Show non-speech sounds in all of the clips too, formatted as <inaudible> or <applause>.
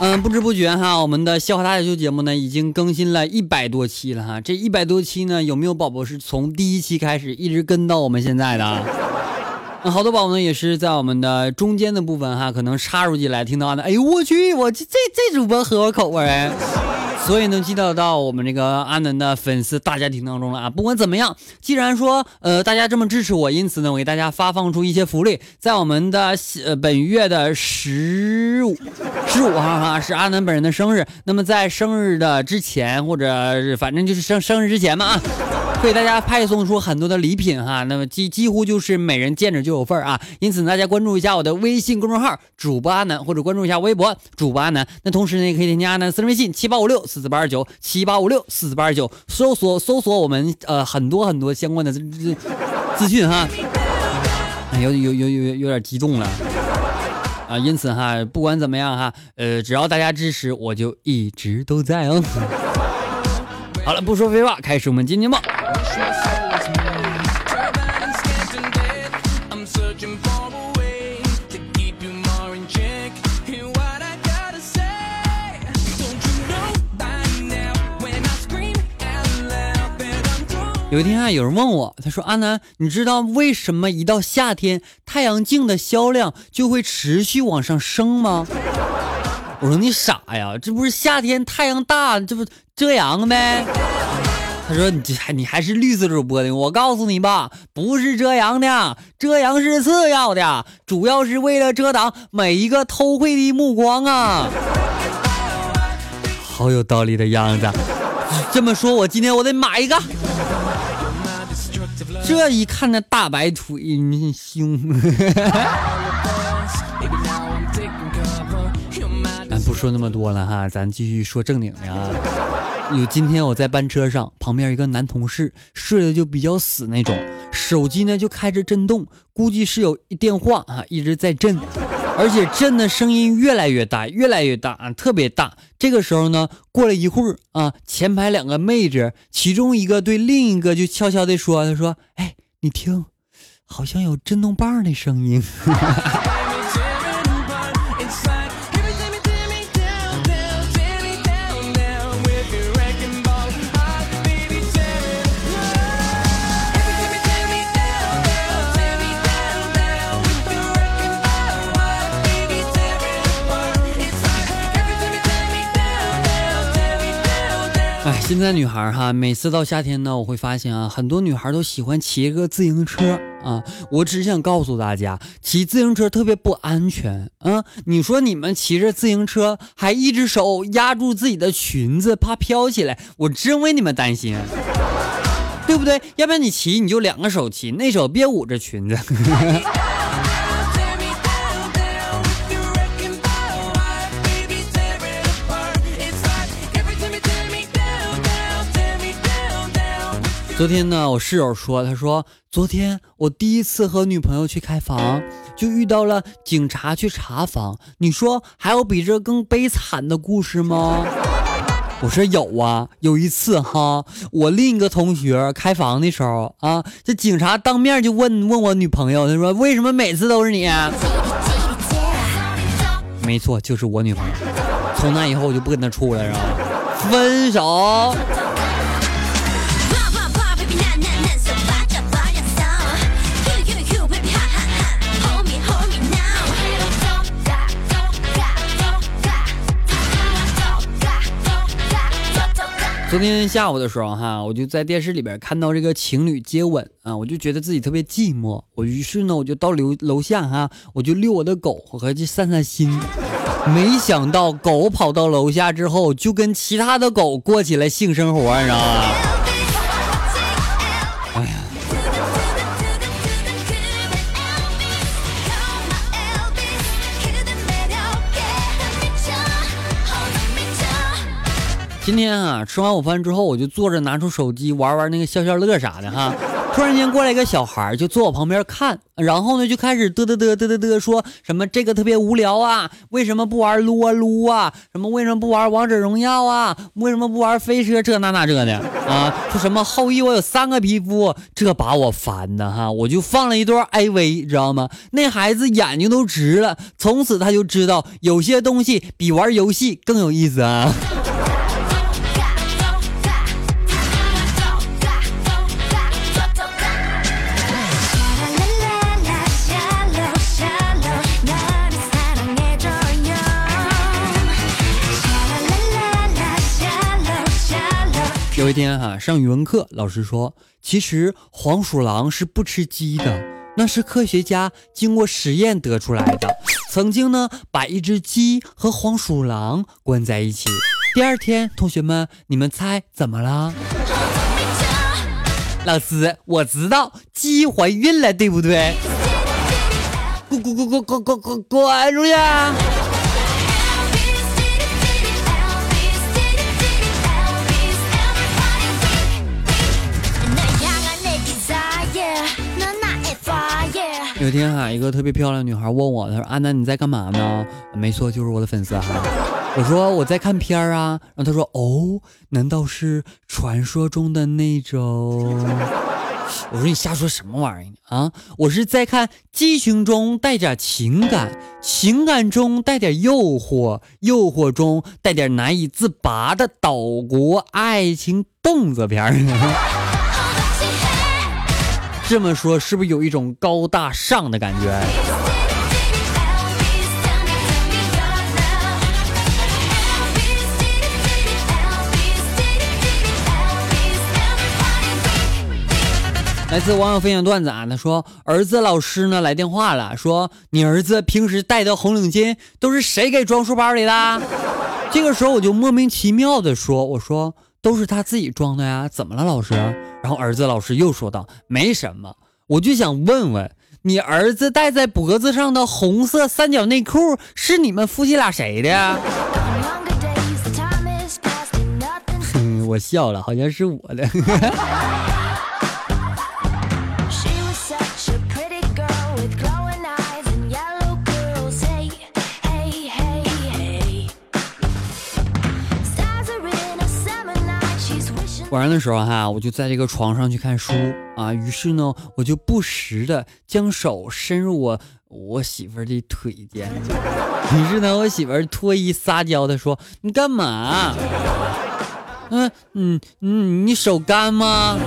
嗯，不知不觉哈，我们的笑话大秀节目呢，已经更新了一百多期了哈。这一百多期呢，有没有宝宝是从第一期开始一直跟到我们现在的？那好多宝宝呢，也是在我们的中间的部分哈，可能插入进来听到的，哎呦我去，我这这这主播合我口味。所以能进到到我们这个阿南的粉丝大家庭当中了啊！不管怎么样，既然说呃大家这么支持我，因此呢，我给大家发放出一些福利，在我们的呃本月的十五十五号哈是阿南本人的生日，那么在生日的之前或者反正就是生生日之前嘛啊。为大家派送出很多的礼品哈，那么几几乎就是每人见着就有份啊，因此大家关注一下我的微信公众号主播阿南，或者关注一下微博主播阿南。那同时呢，也可以添加阿南私人微信七八五六四四八二九七八五六四四八二九，搜索搜索我们呃很多很多相关的资资讯哈。有有有有有点激动了啊，因此哈，不管怎么样哈，呃，只要大家支持，我就一直都在哦。<laughs> 好了，不说废话，开始我们今天吧。有一天啊，有人问我，他说：“阿南，你知道为什么一到夏天太阳镜的销量就会持续往上升吗？”我说：“你傻呀，这不是夏天太阳大，这不遮阳呗？”他说：“你这你还是绿色主播呢？我告诉你吧，不是遮阳的，遮阳是次要的，主要是为了遮挡每一个偷窥的目光啊！”好有道理的样子。这么说，我今天我得买一个。这一看那大白腿你胸，<laughs> 咱不说那么多了哈，咱继续说正经的啊。有今天我在班车上，旁边一个男同事睡得就比较死那种，手机呢就开着震动，估计是有电话啊一直在震。而且震的声音越来越大，越来越大啊，特别大。这个时候呢，过了一会儿啊，前排两个妹子，其中一个对另一个就悄悄地说：“他说，哎，你听，好像有震动棒的声音。” <laughs> 现在女孩哈，每次到夏天呢，我会发现啊，很多女孩都喜欢骑个自行车啊。我只想告诉大家，骑自行车特别不安全啊。你说你们骑着自行车，还一只手压住自己的裙子，怕飘起来，我真为你们担心，对不对？要不然你骑你就两个手骑，那手别捂着裙子。昨天呢，我室友说，他说昨天我第一次和女朋友去开房，就遇到了警察去查房。你说还有比这更悲惨的故事吗？<laughs> 我说有啊，有一次哈，我另一个同学开房的时候啊，这警察当面就问问我女朋友，他说为什么每次都是你？没错，就是我女朋友。从那以后我就不跟他处了，是吧？分手。昨天下午的时候，哈，我就在电视里边看到这个情侣接吻啊，我就觉得自己特别寂寞。我于是呢，我就到楼楼下哈，我就遛我的狗，和去散散心。没想到狗跑到楼下之后，就跟其他的狗过起了性生活，你知道吗？今天啊，吃完午饭之后，我就坐着拿出手机玩玩那个消消乐啥的哈。突然间过来一个小孩，就坐我旁边看，然后呢就开始嘚嘚嘚嘚嘚嘚，说什么这个特别无聊啊，为什么不玩撸啊撸啊？什么为什么不玩王者荣耀啊？为什么不玩飞车这那那这的啊？说什么后羿我有三个皮肤，这把我烦的哈，我就放了一段 AV，你知道吗？那孩子眼睛都直了，从此他就知道有些东西比玩游戏更有意思啊。有一天哈，上语文课，老师说，其实黄鼠狼是不吃鸡的，那是科学家经过实验得出来的。曾经呢，把一只鸡和黄鼠狼关在一起。第二天，同学们，你们猜怎么了？老师，我知道，鸡怀孕了，对不对？滚滚滚滚滚滚滚滚出去！有天哈，一个特别漂亮女孩问我，她说：“安南你在干嘛呢？”没错，就是我的粉丝哈。我说我在看片儿啊。然后她说：“哦，难道是传说中的那种？”我说：“你瞎说什么玩意儿啊？我是在看激情中带点情感，情感中带点诱惑，诱惑中带点难以自拔的岛国爱情动作片儿。” <laughs> 这么说是不是有一种高大上的感觉？来自网友分享段子啊，他说儿子老师呢来电话了，说你儿子平时戴的红领巾都是谁给装书包里的？这个时候我就莫名其妙的说，我说。都是他自己装的呀，怎么了，老师？然后儿子老师又说道：“没什么，我就想问问你儿子戴在脖子上的红色三角内裤是你们夫妻俩谁的呀？” <laughs> 我笑了，好像是我的。<laughs> 晚上的时候哈，我就在这个床上去看书啊，于是呢，我就不时的将手伸入我我媳妇儿的腿间，<laughs> 于是呢，我媳妇儿脱衣撒娇的说：“你干嘛？<laughs> 嗯嗯嗯，你手干吗？”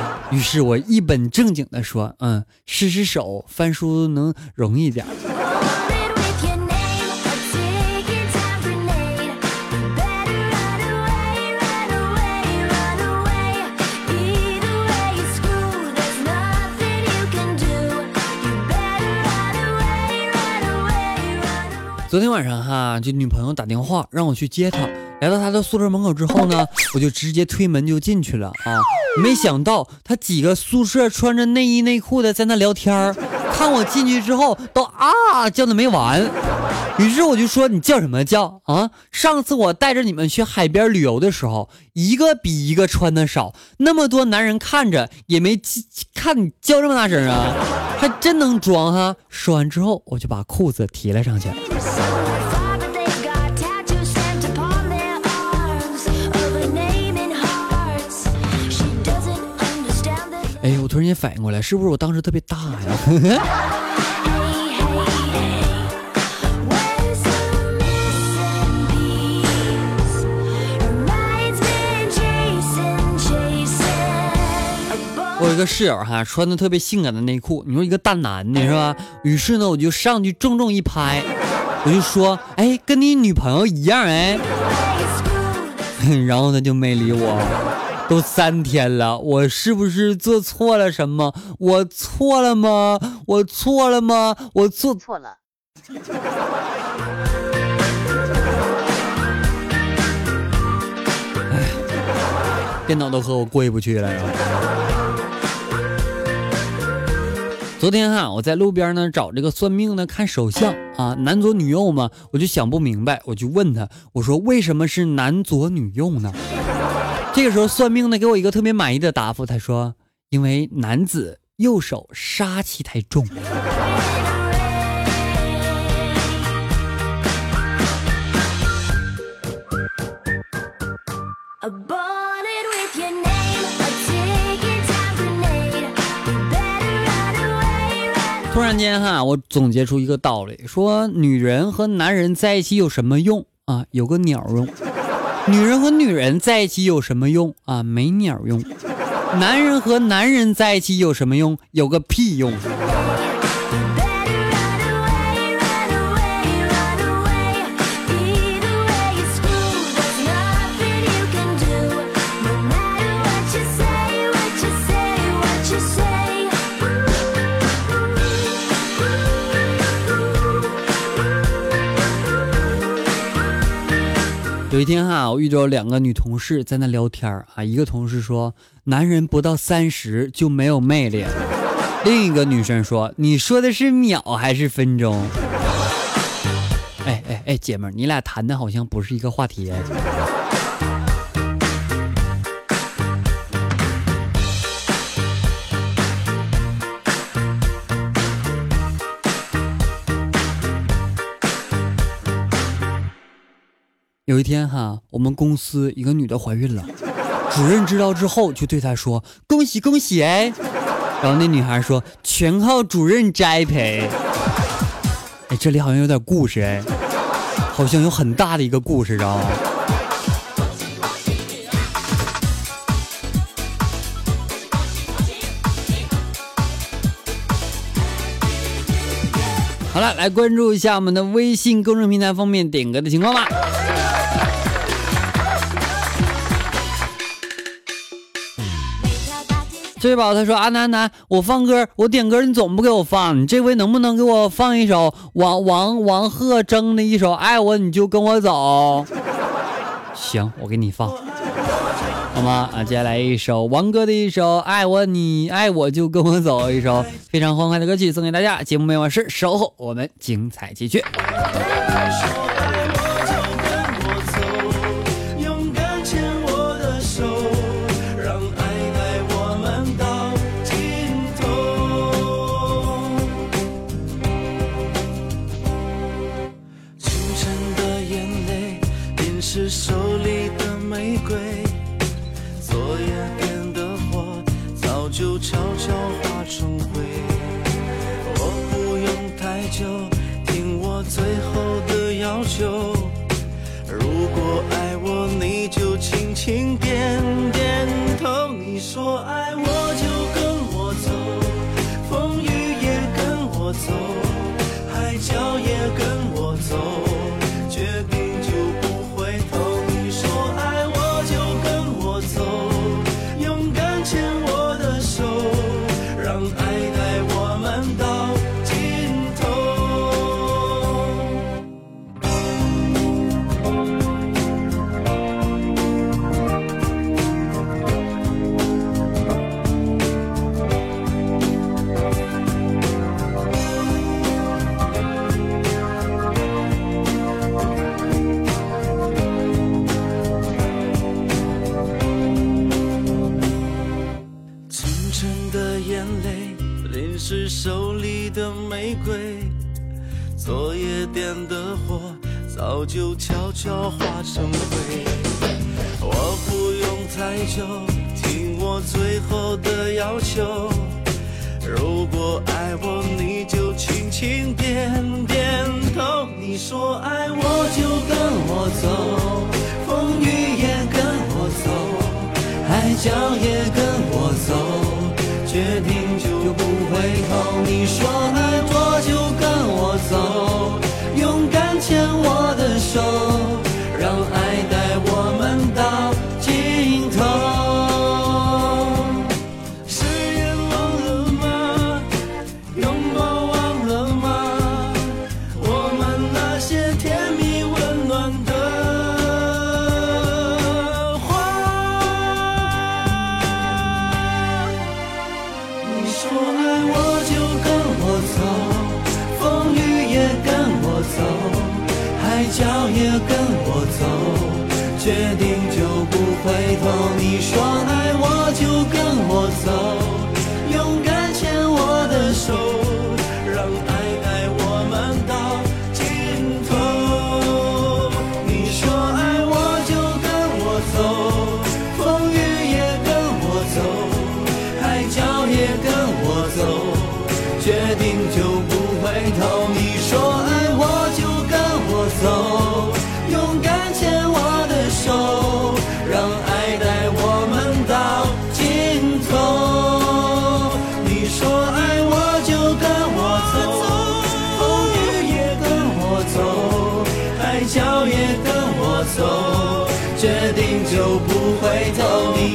<laughs> 于是我一本正经的说：“嗯，湿湿手，翻书能容易点。”昨天晚上哈，就女朋友打电话让我去接她，来到她的宿舍门口之后呢，<laughs> 我就直接推门就进去了啊。没想到她几个宿舍穿着内衣内裤的在那聊天儿，看我进去之后都啊叫的没完。于是我就说你叫什么叫啊？上次我带着你们去海边旅游的时候，一个比一个穿的少，那么多男人看着也没看你叫这么大声啊，还真能装哈。说完之后，我就把裤子提了上去。哎，我突然间反应过来，是不是我当时特别大呀？<laughs> 个室友哈，穿的特别性感的内裤，你说一个大男的是吧？于是呢，我就上去重重一拍，我就说：“哎，跟你女朋友一样哎。<laughs> ”然后他就没理我。都三天了，我是不是做错了什么？我错了吗？我错了吗？我做错了。哎，电脑都和我过意不去了。昨天哈，我在路边呢找这个算命的看手相啊，男左女右嘛，我就想不明白，我就问他，我说为什么是男左女右呢？<laughs> 这个时候算命的给我一个特别满意的答复，他说，因为男子右手杀气太重。然间哈，我总结出一个道理，说女人和男人在一起有什么用啊？有个鸟用。女人和女人在一起有什么用啊？没鸟用。男人和男人在一起有什么用？有个屁用。有一天哈，我遇着两个女同事在那聊天啊。一个同事说：“男人不到三十就没有魅力。”另一个女生说：“你说的是秒还是分钟？”哎哎哎，姐们儿，你俩谈的好像不是一个话题。有一天哈，我们公司一个女的怀孕了，主任知道之后就对她说：“恭喜恭喜哎！”然后那女孩说：“全靠主任栽培。”哎，这里好像有点故事哎，好像有很大的一个故事，知道吗？好了，来关注一下我们的微信公众平台方面点歌的情况吧。这宝他说阿楠楠，我放歌，我点歌，你总不给我放，你这回能不能给我放一首王王王鹤征的一首《爱我你就跟我走》？行，我给你放，好吗？啊，接下来一首王哥的一首《爱我你爱我就跟我走》，一首非常欢快的歌曲送给大家。节目没完事，稍后我们精彩继续。就，听我最后的要求。如果爱我，你就轻轻点点头。你说爱我就跟我走，风雨也跟我走，海角也跟我走，决定就不回头。你说爱我就跟我走。勇敢牵我的手，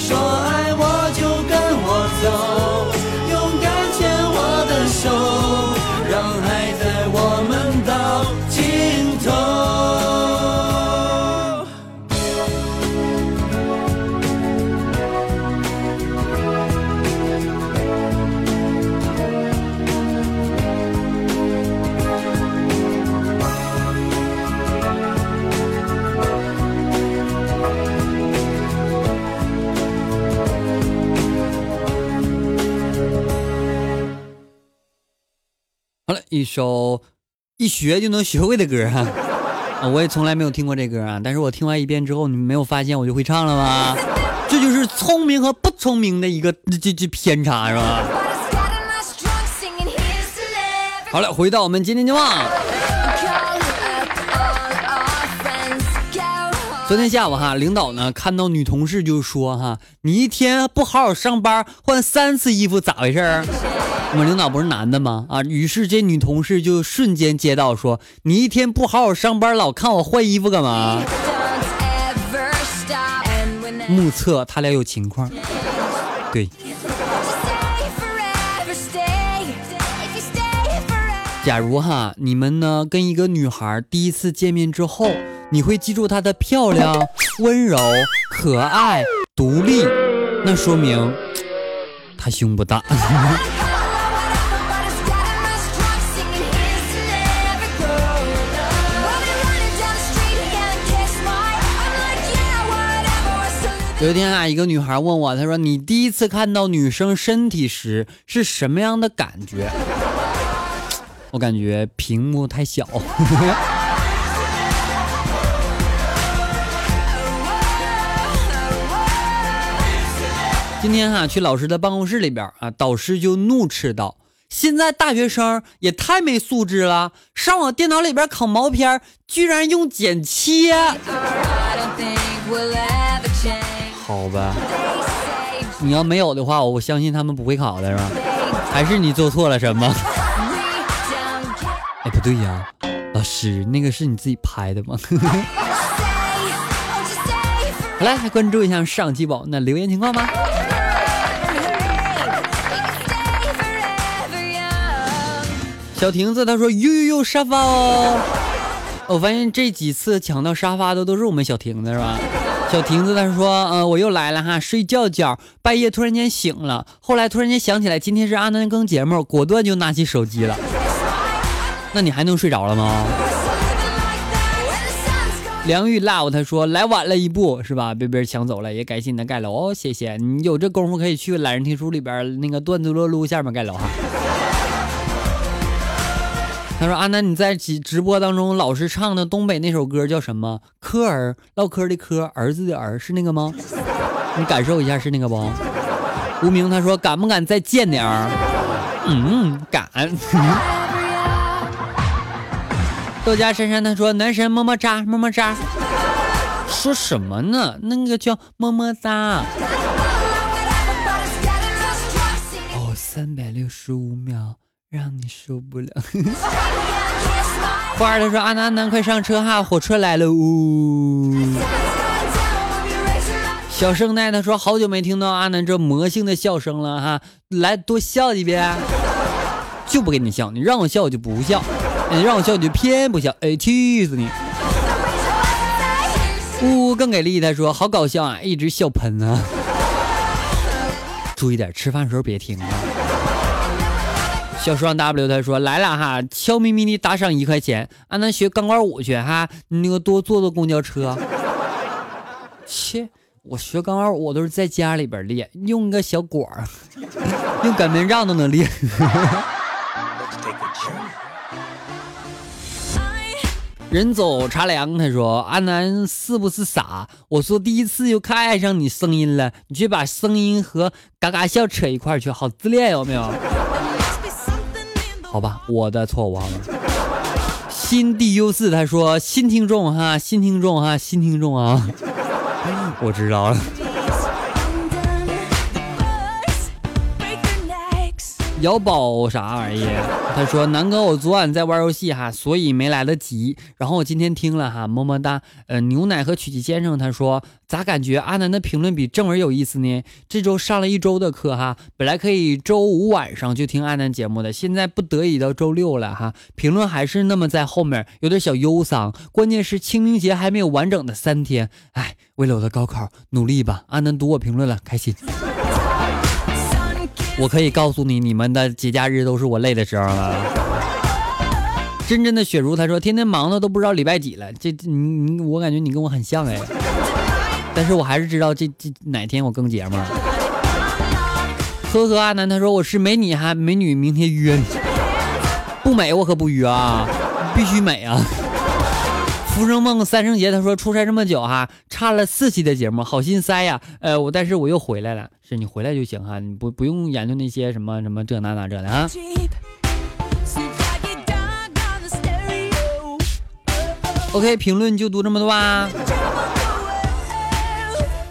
说爱我就跟我走，一首一学就能学会的歌啊！<laughs> 啊我也从来没有听过这歌啊，但是我听完一遍之后，你们没有发现我就会唱了吗？这就是聪明和不聪明的一个这这偏差是吧？好了，回到我们今天的话。昨天下午哈，领导呢看到女同事就说哈，你一天不好好上班，换三次衣服咋回事儿？我们领导不是男的吗？啊，于是这女同事就瞬间接到说，你一天不好好上班，老看我换衣服干嘛？目测他俩有情况。对，假如哈你们呢跟一个女孩第一次见面之后，你会记住她的漂亮、温柔、可爱、独立，那说明她胸不大。有一天啊，一个女孩问我，她说：“你第一次看到女生身体时是什么样的感觉？”我感觉屏幕太小。<laughs> 今天哈、去老师的办公室里边啊，导师就怒斥道：“现在大学生也太没素质了，上我电脑里边考毛片，居然用剪切。”好吧，你要没有的话，我相信他们不会考的是吧？还是你做错了什么？<laughs> 哎，不对呀，老师，那个是你自己拍的吗？好 <laughs> 来，来关注一下上期宝那留言情况吧。小亭子他说：“呦呦呦，沙发哦。”我发现这几次抢到沙发的都是我们小亭子是吧？小亭子他说：“呃，我又来了哈，睡觉觉，半夜突然间醒了，后来突然间想起来今天是阿南更节目，果断就拿起手机了。那你还能睡着了吗？”梁玉 love 他说：“来晚了一步是吧？被别人抢走了，也感谢你的盖楼，哦谢谢你有这功夫可以去懒人听书里边那个段子乐撸下面盖楼哈。”他说：“阿南，你在直直播当中老是唱的东北那首歌叫什么？科儿唠嗑的嗑，儿子的儿是那个吗？<laughs> 你感受一下是那个不？”无名他说：“敢不敢再贱点儿？”嗯，敢。<laughs> 豆家珊珊他说：“男神么么哒，么么哒。”说什么呢？那个叫么么哒。哦，三百六十五秒。让你受不了。花儿他说：“阿南阿南，快上车哈，火车来了呜。”小圣奈他说：“好久没听到阿南这魔性的笑声了哈，来多笑几遍。”就不给你笑，你让我笑我就不笑，你让我笑你就偏不笑，哎，气死你！呜，更给力，他说：“好搞笑啊，一直笑喷啊。”注意点，吃饭时候别听啊。小双 W 他说来了哈，悄咪咪的打赏一块钱，俺那学钢管舞去哈，那个多坐坐公交车。<laughs> 切，我学钢管舞我都是在家里边练，用个小管儿，<laughs> 用擀面杖都能练。<laughs> 人走茶凉，他说阿南是不是傻？我说第一次就看爱上你声音了，你却把声音和嘎嘎笑扯一块去，好自恋有没有？好吧，我的错我忘了。新 DU 四他说新听众哈，新听众哈，新听众啊，<laughs> 我知道了。姚宝啥玩意儿？他说南哥，我昨晚在玩游戏哈，所以没来得及。然后我今天听了哈，么么哒。呃，牛奶和曲奇先生他说咋感觉阿南的评论比正文有意思呢？这周上了一周的课哈，本来可以周五晚上就听阿南节目的，现在不得已到周六了哈，评论还是那么在后面，有点小忧伤。关键是清明节还没有完整的三天，哎，为了我的高考努力吧。阿南读我评论了，开心。我可以告诉你，你们的节假日都是我累的时候了。真正的雪茹，她说天天忙的都不知道礼拜几了。这你你，我感觉你跟我很像哎，但是我还是知道这这哪天我更节目。呵呵，阿南他说我是美女哈，美女明天约你，不美我可不约啊，必须美啊。浮生梦三生劫，他说出差这么久哈，差了四期的节目，好心塞呀。呃，我但是我又回来了，是你回来就行哈，你不不用研究那些什么什么这那那这的啊。OK，评论就读这么多啊。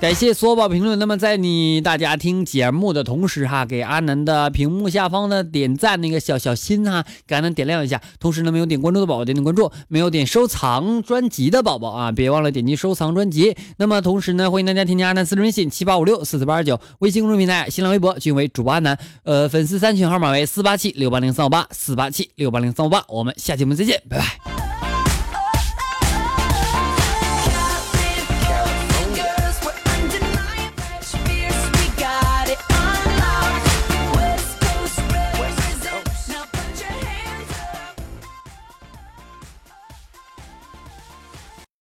感谢所有宝评论。那么在你大家听节目的同时哈，给阿南的屏幕下方的点赞那个小小心哈，给阿南点亮一下。同时呢，没有点关注的宝宝点点关注，没有点收藏专辑的宝宝啊，别忘了点击收藏专辑。那么同时呢，欢迎大家添加阿南私人微信七八五六四四八二九，微信公众平台、新浪微博均为主播阿南。呃，粉丝三群号码为四八七六八零三五八四八七六八零三五八。我们下期节目再见，拜拜。